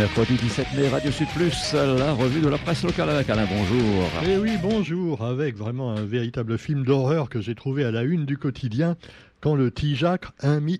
Mercredi 17 mai, Radio Sud Plus, la revue de la presse locale avec Alain, bonjour. Eh oui, bonjour, avec vraiment un véritable film d'horreur que j'ai trouvé à la une du quotidien quand le Tijac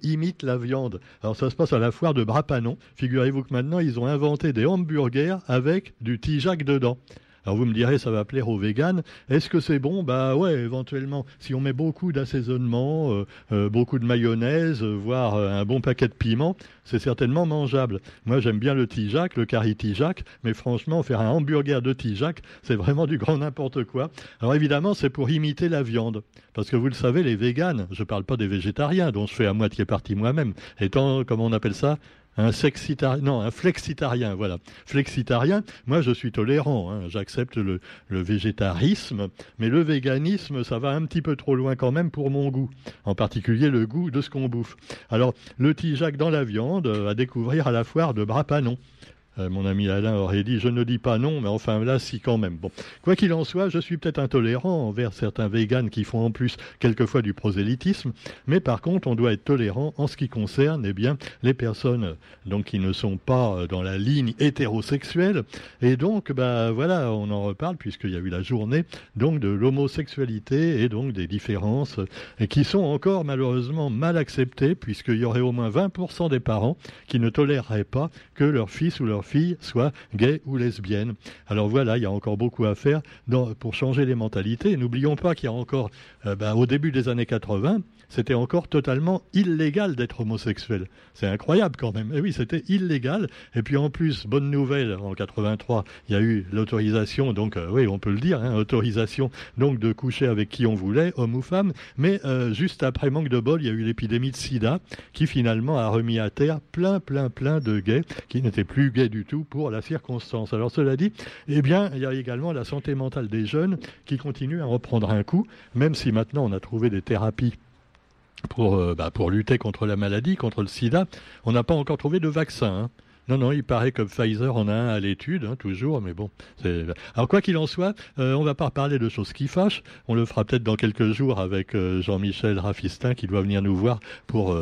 imite la viande. Alors ça se passe à la foire de Brapanon. Figurez-vous que maintenant ils ont inventé des hamburgers avec du Tijac dedans. Alors vous me direz, ça va plaire aux véganes. Est-ce que c'est bon? Bah ouais, éventuellement. Si on met beaucoup d'assaisonnement, euh, euh, beaucoup de mayonnaise, euh, voire un bon paquet de piment, c'est certainement mangeable. Moi, j'aime bien le Tijac, le curry Tijac, mais franchement, faire un hamburger de Tijac, c'est vraiment du grand n'importe quoi. Alors évidemment, c'est pour imiter la viande. Parce que vous le savez, les véganes, je ne parle pas des végétariens, dont je fais à moitié partie moi-même, étant, comment on appelle ça? Un flexitarien, voilà. Flexitarien, moi je suis tolérant, hein. j'accepte le, végétarisme, mais le véganisme, ça va un petit peu trop loin quand même pour mon goût, en particulier le goût de ce qu'on bouffe. Alors, le Tijac dans la viande, à découvrir à la foire de Brapanon. Euh, mon ami Alain aurait dit je ne dis pas non, mais enfin là, si quand même. Quoi qu'il en soit, je suis peut-être intolérant envers certains véganes qui font en plus quelquefois du prosélytisme, mais par contre, on doit être tolérant en ce qui concerne eh bien, les personnes donc, qui ne sont pas euh, dans la ligne hétérosexuelle. Et donc, bah, voilà, on en reparle puisqu'il y a eu la journée donc, de l'homosexualité et donc des différences et qui sont encore malheureusement mal acceptées puisqu'il y aurait au moins 20% des parents qui ne toléreraient pas que leur fils ou leur fille soit gay ou lesbienne. Alors voilà, il y a encore beaucoup à faire pour changer les mentalités. N'oublions pas qu'il y a encore, euh, ben, au début des années 80, c'était encore totalement illégal d'être homosexuel. C'est incroyable quand même. Et eh oui, c'était illégal. Et puis en plus, bonne nouvelle, en 83, il y a eu l'autorisation, donc euh, oui, on peut le dire, hein, autorisation donc de coucher avec qui on voulait, homme ou femme. Mais euh, juste après, manque de bol, il y a eu l'épidémie de SIDA qui finalement a remis à terre plein, plein, plein de gays qui n'étaient plus gays du tout pour la circonstance. Alors cela dit, eh bien, il y a également la santé mentale des jeunes qui continue à reprendre un coup, même si maintenant on a trouvé des thérapies pour, euh, bah, pour lutter contre la maladie, contre le sida. On n'a pas encore trouvé de vaccin. Hein. Non, non, il paraît que Pfizer en a un à l'étude, hein, toujours, mais bon. Alors, quoi qu'il en soit, euh, on ne va pas parler de choses qui fâchent. On le fera peut-être dans quelques jours avec euh, Jean-Michel Raffistin qui doit venir nous voir pour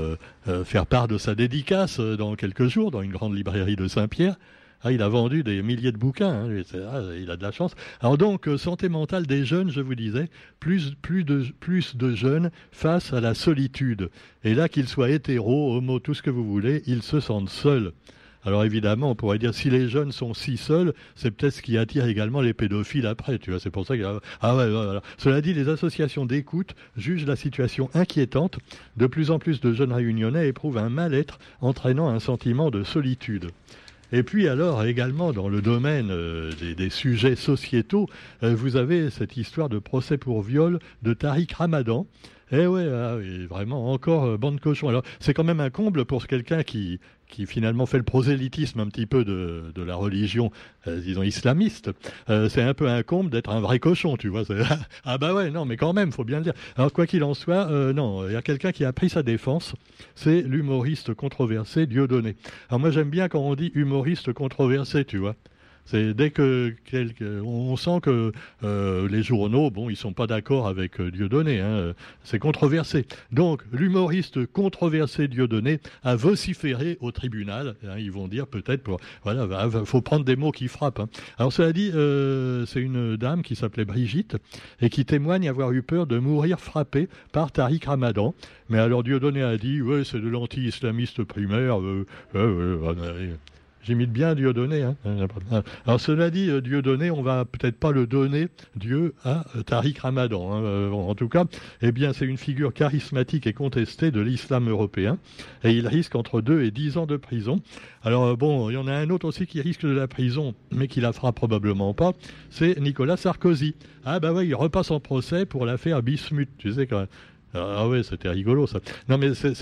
faire part de sa dédicace dans quelques jours dans une grande librairie de Saint-Pierre. Ah, il a vendu des milliers de bouquins, hein, ah, il a de la chance. Alors donc, euh, santé mentale des jeunes, je vous disais, plus, de, jeunes face à la solitude. Et là, qu'ils soient hétéros, homo, tout ce que vous voulez, ils se sentent seuls. Alors évidemment, on pourrait dire si les jeunes sont si seuls, c'est peut-être ce qui attire également les pédophiles après. Tu vois, c'est pour que ah ouais, voilà. Cela dit, les associations d'écoute jugent la situation inquiétante. De plus en plus de jeunes réunionnais éprouvent un mal-être entraînant un sentiment de solitude. Et puis alors également dans le domaine euh, des, sujets sociétaux, euh, vous avez cette histoire de procès pour viol de Tariq Ramadan. Eh ouais, ah vraiment encore euh, bande cochon. Alors c'est quand même un comble pour quelqu'un qui qui finalement fait le prosélytisme un petit peu de, de la religion, euh, disons, islamiste, euh, c'est un peu un comble d'être un vrai cochon, tu vois. ah bah ouais, non, mais quand même, faut bien le dire. Alors quoi qu'il en soit, euh, non, il y a quelqu'un qui a pris sa défense, c'est l'humoriste controversé Dieudonné. Alors moi j'aime bien quand on dit humoriste controversé, tu vois. C'est dès que on sent que euh, les journaux, bon, ils sont pas d'accord avec euh, Dieudonné. Hein, c'est controversé. Donc l'humoriste controversé Dieudonné a vociféré au tribunal. Hein, ils vont dire peut-être pour voilà, faut prendre des mots qui frappent. Hein. Alors cela dit, euh, c'est une dame qui s'appelait Brigitte et qui témoigne avoir eu peur de mourir frappée par Tariq Ramadan. Mais alors Dieudonné a dit, ouais, c'est de l'anti-islamiste primaire. J'imite bien Dieudonné. Hein Alors cela dit, euh, Dieudonné, on va peut-être pas le donner, Dieu, à euh, Tariq Ramadan. Hein. Euh, en tout cas, eh bien, c'est une figure charismatique et contestée de l'islam européen. Et il risque entre 2 et 10 ans de prison. Alors bon, il y en a un autre aussi qui risque de la prison, mais qui la fera probablement pas. C'est Nicolas Sarkozy. Ah bah oui, il repasse en procès pour l'affaire Bismuth. Tu sais quand Ah ouais, c'était rigolo ça. Non mais c'est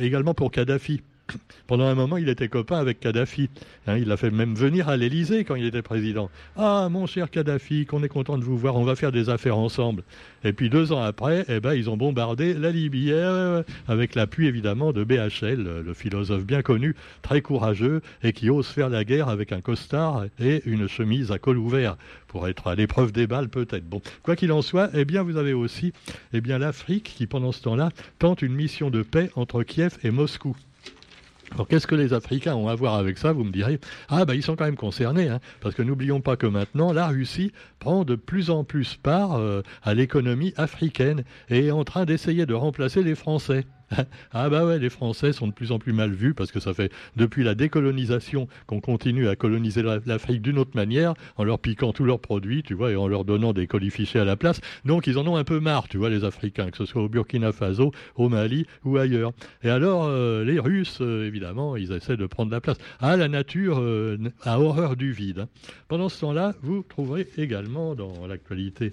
également pour Kadhafi. Pendant un moment, il était copain avec Kadhafi. Hein, il l'a fait même venir à l'Élysée quand il était président. Ah, mon cher Kadhafi, qu'on est content de vous voir, on va faire des affaires ensemble. Et puis deux ans après, eh ben, ils ont bombardé la Libye, eh, avec l'appui évidemment de BHL, le philosophe bien connu, très courageux, et qui ose faire la guerre avec un costard et une chemise à col ouvert, pour être à l'épreuve des balles peut-être. Bon, quoi qu'il en soit, eh bien, vous avez aussi eh l'Afrique qui, pendant ce temps-là, tente une mission de paix entre Kiev et Moscou. Alors qu'est-ce que les Africains ont à voir avec ça Vous me direz, ah ben ils sont quand même concernés, hein, parce que n'oublions pas que maintenant la Russie prend de plus en plus part euh, à l'économie africaine et est en train d'essayer de remplacer les Français. ah bah ouais, les Français sont de plus en plus mal vus parce que ça fait depuis la décolonisation qu'on continue à coloniser l'Afrique d'une autre manière en leur piquant tous leurs produits, tu vois, et en leur donnant des colifichés à la place. Donc ils en ont un peu marre, tu vois, les Africains, que ce soit au Burkina Faso, au Mali ou ailleurs. Et alors euh, les Russes, euh, évidemment, ils essaient de prendre la place. Ah, la nature euh, a horreur du vide. Hein. Pendant ce temps-là, vous trouverez également dans l'actualité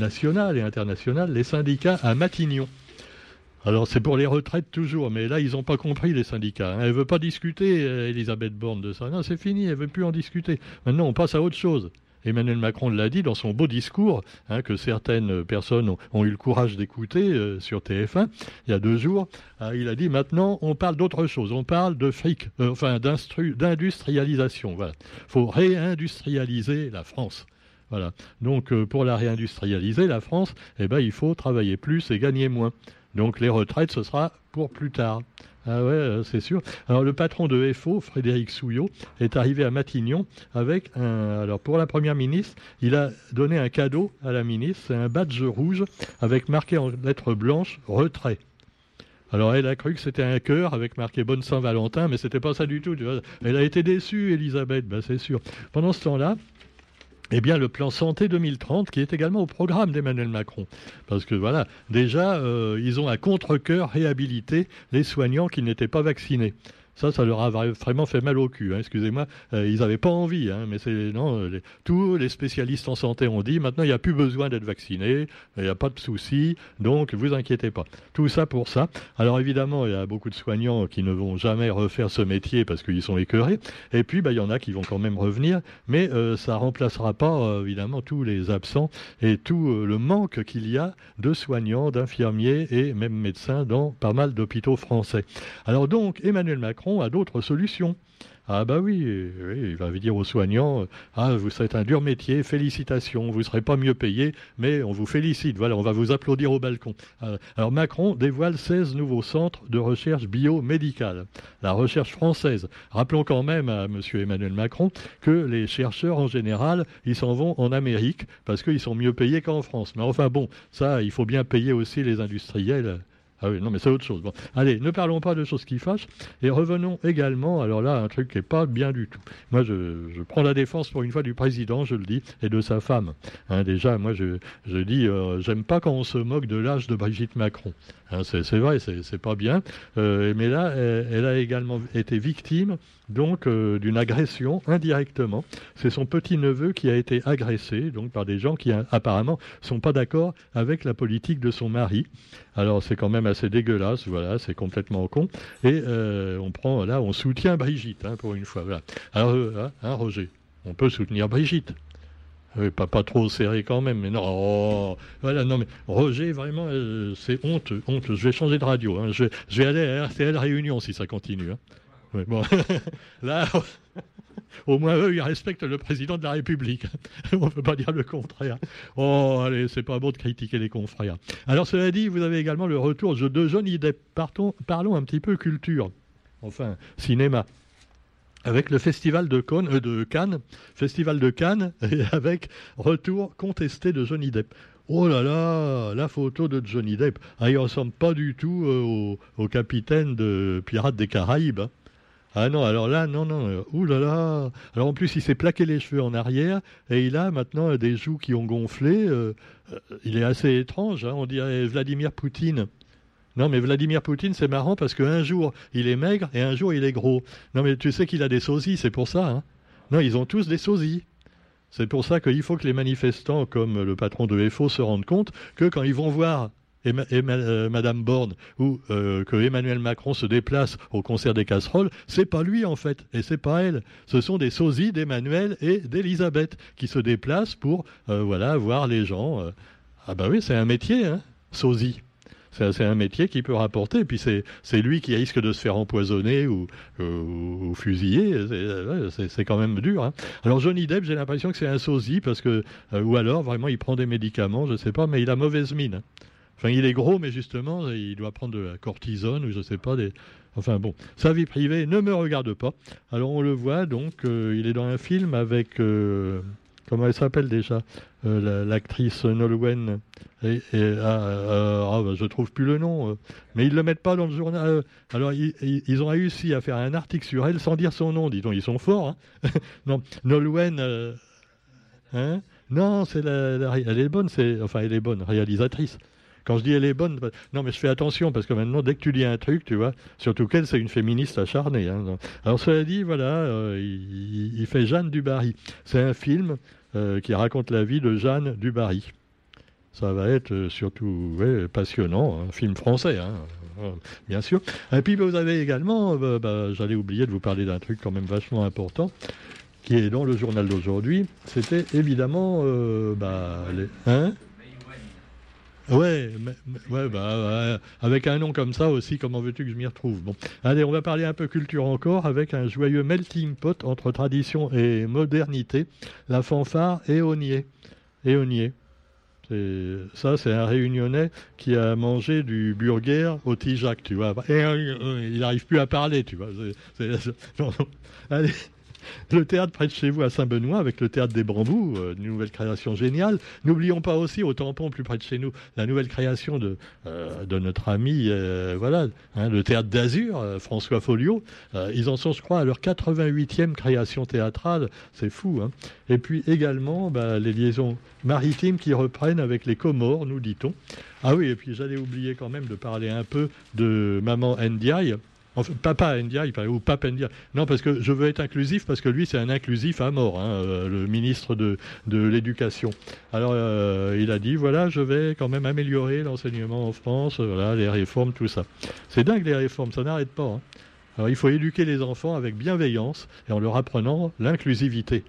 nationale et internationale les syndicats à Matignon. Alors c'est pour les retraites toujours, mais là ils n'ont pas compris les syndicats. Hein. Elle ne veut pas discuter, euh, Elisabeth Borne, de ça. Non, c'est fini, elle ne veut plus en discuter. Maintenant on passe à autre chose. Emmanuel Macron l'a dit dans son beau discours, hein, que certaines personnes ont, eu le courage d'écouter euh, sur TF1 il y a deux jours. Ah, il a dit maintenant on parle d'autre chose, on parle de fric, euh, enfin d'industrialisation. Voilà. Il faut réindustrialiser la France. Voilà. Donc pour la réindustrialiser, la France, eh ben, il faut travailler plus et gagner moins. Donc les retraites, ce sera pour plus tard. Ah ouais, euh, c'est sûr. Alors le patron de FO, Frédéric Souillot, est arrivé à Matignon avec un. Alors pour la première ministre, il a donné un cadeau à la ministre, c'est un badge rouge avec marqué en lettres blanches retrait. Alors elle a cru que c'était un cœur avec marqué Bonne Saint-Valentin, mais c'était pas ça du tout. Elle a été déçue, Elisabeth, ben, c'est sûr. Pendant ce temps-là, eh bien, le plan santé 2030, qui est également au programme d'Emmanuel Macron. Parce que voilà, déjà, euh, ils ont à contre-coeur réhabilité les soignants qui n'étaient pas vaccinés. Ça, ça leur a vraiment fait mal au cul. Hein, excusez-moi, euh, ils n'avaient pas envie, hein, mais non. Euh, tous les spécialistes en santé ont dit maintenant il n'y a plus besoin d'être vacciné, il n'y a pas de souci, donc vous inquiétez pas. Tout ça pour ça. Alors évidemment, il y a beaucoup de soignants qui ne vont jamais refaire ce métier parce qu'ils sont écœurés. Et puis, bah, il y en a qui vont quand même revenir, mais euh, ça remplacera pas évidemment tous les absents et tout le manque qu'il y a de soignants, d'infirmiers et même médecins dans pas mal d'hôpitaux français. Alors donc, Emmanuel Macron à d'autres solutions. Ah bah oui, il va dire aux soignants, ah vous êtes un dur métier, félicitations, vous ne serez pas mieux payé, mais on vous félicite, voilà, on va vous applaudir au balcon. Euh, alors Macron dévoile 16 nouveaux centres de recherche biomédicale, la recherche française. Rappelons quand même à M. Emmanuel Macron que les chercheurs en général, ils s'en vont en Amérique parce qu'ils sont mieux payés qu'en France. Mais enfin bon, ça, il faut bien payer aussi les industriels ah oui, non, mais c'est autre chose. Bon. Allez, ne parlons pas de choses qui fâchent. Et revenons également, alors là, un truc qui n'est pas bien du tout. Moi, je, prends la défense pour une fois du président, je le dis, et de sa femme. Hein, déjà, moi, je, je dis, euh, j'aime pas quand on se moque de l'âge de Brigitte Macron. Hein, c'est vrai, c'est pas bien. Euh, mais là, elle, a également été victime donc euh, d'une agression indirectement. C'est son petit-neveu qui a été agressé donc par des gens qui apparemment sont pas d'accord avec la politique de son mari. Alors c'est quand même assez dégueulasse, voilà, c'est complètement con. Et euh, on prend là, on soutient Brigitte hein, pour une fois. Alors, hein, Roger, on peut soutenir Brigitte. Oui, pas, pas trop serré quand même, mais non. Oh, voilà, non, mais Roger, vraiment, euh, c'est honte, honte. Je vais changer de radio. Hein. Je, vais aller à RTL Réunion si ça continue. Hein. bon, là, au moins eux, ils respectent le président de la République. On ne peut pas dire le contraire. Oh, allez, c'est pas bon de critiquer les confrères. Alors, cela dit, vous avez également le retour de Johnny Depp. Partons, parlons un petit peu culture. Enfin, cinéma avec le festival de, euh, Cannes, festival de Cannes, et avec retour contesté de Johnny Depp. Oh là là, la photo de Johnny Depp, ah, il ressemble pas du tout euh, au, capitaine de Pirates des Caraïbes. Hein. Ah non, alors là, non, non, euh, ouh là. Alors en plus, il s'est plaqué les cheveux en arrière et il a maintenant des joues qui ont gonflé. il est assez étrange, hein, on dirait Vladimir Poutine. Non, mais Vladimir Poutine, c'est marrant parce qu'un jour, il est maigre et un jour, il est gros. Non, mais tu sais qu'il a des sosies, c'est pour ça. Hein non, ils ont tous des sosies. C'est pour ça qu'il faut que les manifestants, comme le patron de FO, se rendent compte que quand ils vont voir euh, Madame Borne ou euh, que Emmanuel Macron se déplace au concert des casseroles, c'est pas lui en fait, et c'est pas elle. Ce sont des sosies d'Emmanuel et d'Elisabeth qui se déplacent pour euh, voilà voir les gens. Ah bah oui, c'est un métier, hein, sosie c'est un métier qui peut rapporter. Et puis c'est lui qui risque de se faire empoisonner ou, fusiller. C'est quand même dur. Hein. Alors Johnny Depp, j'ai l'impression que c'est un sosie parce que ou alors vraiment il prend des médicaments, je sais pas, mais il a mauvaise mine. Enfin, il est gros, mais justement, il doit prendre de la cortisone ou je sais pas, Enfin bon, sa vie privée ne me regarde pas. Alors on le voit donc, euh, il est dans un film avec, euh, comment elle s'appelle déjà, euh, l'actrice Nolwenn. Et, ah, ah bah, je trouve plus le nom, mais ils le mettent pas dans le journal. alors ils, ont réussi à faire un article sur elle sans dire son nom. Dis donc, ils sont forts. Hein non, Nolwenn. Hein? Non, c'est la, elle est bonne, c'est enfin elle est bonne réalisatrice. Quand je dis elle est bonne, non, mais je fais attention parce que maintenant, dès que tu dis un truc, tu vois, surtout qu'elle, c'est une féministe acharnée. Hein. Alors, cela dit, voilà, euh, il, fait Jeanne du Barry. C'est un film euh, qui raconte la vie de Jeanne du Barry. Ça va être euh, surtout passionnant, un film français, hein, bien sûr. Et puis, vous avez également, bah, bah, j'allais oublier de vous parler d'un truc quand même vachement important qui est dans le journal d'aujourd'hui, c'était évidemment bah, les, hein? Ouais, ouais, bah, avec un nom comme ça aussi, comment veux-tu que je m'y retrouve? Bon, allez, on va parler un peu culture encore avec un joyeux melting pot entre tradition et modernité, la fanfare Éonier. Éonier. Ça, c'est un réunionnais qui a mangé du burger au Tijac, tu vois. Euh, il n'arrive plus à parler, tu vois. allez, le théâtre près de chez vous à Saint-Benoît, avec le théâtre des Bambous, euh, une nouvelle création géniale. N'oublions pas aussi au tampon plus près de chez nous la nouvelle création de, euh, notre ami, euh, voilà, hein, le théâtre d'Azur, François Folio. ils en sont, je crois, à leur 88e création théâtrale. C'est fou. Hein. Et puis également bah, les liaisons maritimes qui reprennent avec les Comores, nous dit-on. Ah oui, et puis j'allais oublier quand même de parler un peu de Maman Ndiaye Papa Ndiaye, ou Pape Ndiaye. Non, parce que je veux être inclusif, parce que lui, c'est un inclusif à mort, hein, euh, le ministre de, de l'Éducation. Alors, euh, il a dit, voilà, je vais quand même améliorer l'enseignement en France, voilà, les réformes, tout ça. C'est dingue, les réformes, ça n'arrête pas. Hein. Il faut éduquer les enfants avec bienveillance et en leur apprenant l'inclusivité.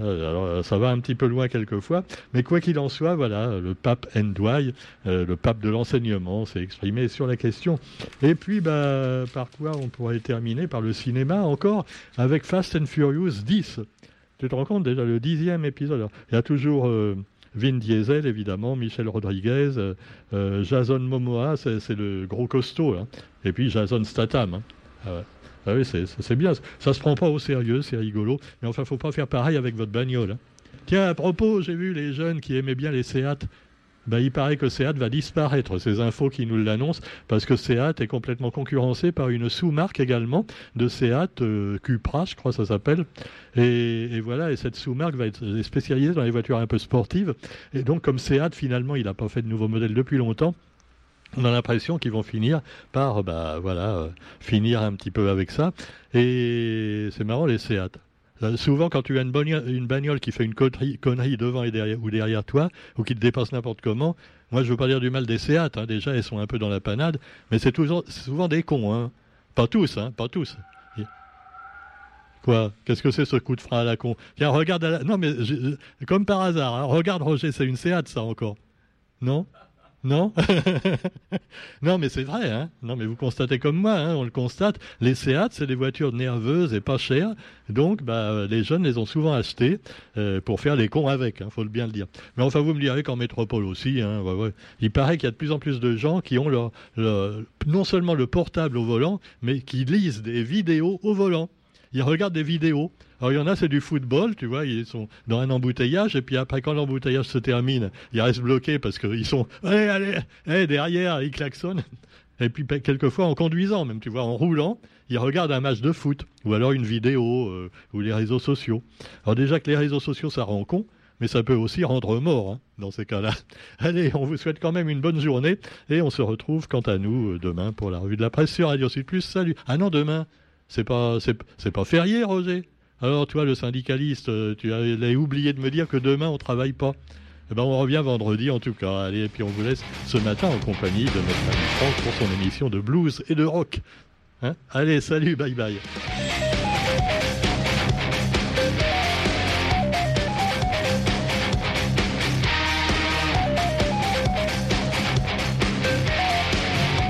Euh, alors, euh, ça va un petit peu loin quelquefois, mais quoi qu'il en soit, voilà, le pape Ndouaille, euh, le pape de l'enseignement, s'est exprimé sur la question. Et puis, bah, par quoi on pourrait terminer? Par le cinéma encore, avec Fast and Furious 10. Tu te rends compte déjà, le dixième épisode. il y a toujours Vin Diesel, évidemment, Michel Rodriguez, Jason Momoa, c'est le gros costaud, hein. et puis Jason Statham. Hein. Ah oui, c'est bien. Ça se prend pas au sérieux, c'est rigolo. Mais enfin, faut pas faire pareil avec votre bagnole. Hein. Tiens, à propos, j'ai vu les jeunes qui aimaient bien les Seat. Ben, il paraît que Seat va disparaître, ces infos qui nous l'annoncent, parce que Seat est complètement concurrencé par une sous-marque également de Seat, euh, Cupra, je crois ça s'appelle. Et, et, voilà, et cette sous-marque va être spécialisée dans les voitures un peu sportives. Et donc, comme Seat, finalement, il n'a pas fait de nouveaux modèles depuis longtemps, on a l'impression qu'ils vont finir par, bah voilà, euh, finir un petit peu avec ça. Et c'est marrant les Seat. Euh, souvent, quand tu as une, une, bagnole qui fait une connerie, devant et derrière, ou derrière toi, ou qui te dépasse n'importe comment, moi je veux pas dire du mal des Seat, hein, déjà elles sont un peu dans la panade, mais c'est souvent des cons, hein. Pas tous, hein, pas tous. Quoi? Qu'est-ce que c'est ce coup de frein à la con? Tiens, regarde, non mais comme par hasard, hein, regarde Roger, c'est une Seat ça encore, non? Non? Non, mais c'est vrai. Hein non, mais vous constatez comme moi, hein, on le constate. Les Seat, c'est des voitures nerveuses et pas chères. Donc, bah, les jeunes les ont souvent achetées euh, pour faire les cons avec, il hein, faut bien le dire. Mais enfin, vous me direz qu'en métropole aussi, hein, il paraît qu'il y a de plus en plus de gens qui ont leur, non seulement le portable au volant, mais qui lisent des vidéos au volant ils regardent des vidéos. Alors il y en a, c'est du football, tu vois, ils sont dans un embouteillage, et puis après, quand l'embouteillage se termine, ils restent bloqués parce qu'ils sont, allez, allez, derrière, ils klaxonnent. Et puis quelquefois en conduisant, même, tu vois, en roulant, ils regardent un match de foot, ou alors une vidéo, euh, ou les réseaux sociaux. Alors déjà que les réseaux sociaux, ça rend con, mais ça peut aussi rendre mort hein, dans ces cas-là. Allez, on vous souhaite quand même une bonne journée, et on se retrouve quant à nous euh, demain pour la revue de la presse sur Radio Sud Plus. Salut Ah non, demain c'est pas, c'est, pas férié, Roger. Alors, toi, le syndicaliste, euh, tu avais oublié de me dire que demain, on travaille pas. Eh ben, on revient vendredi, en tout cas. Allez, et puis on vous laisse ce matin en compagnie de notre ami Franck pour son émission de blues et de rock. Hein? Allez, salut, bye bye.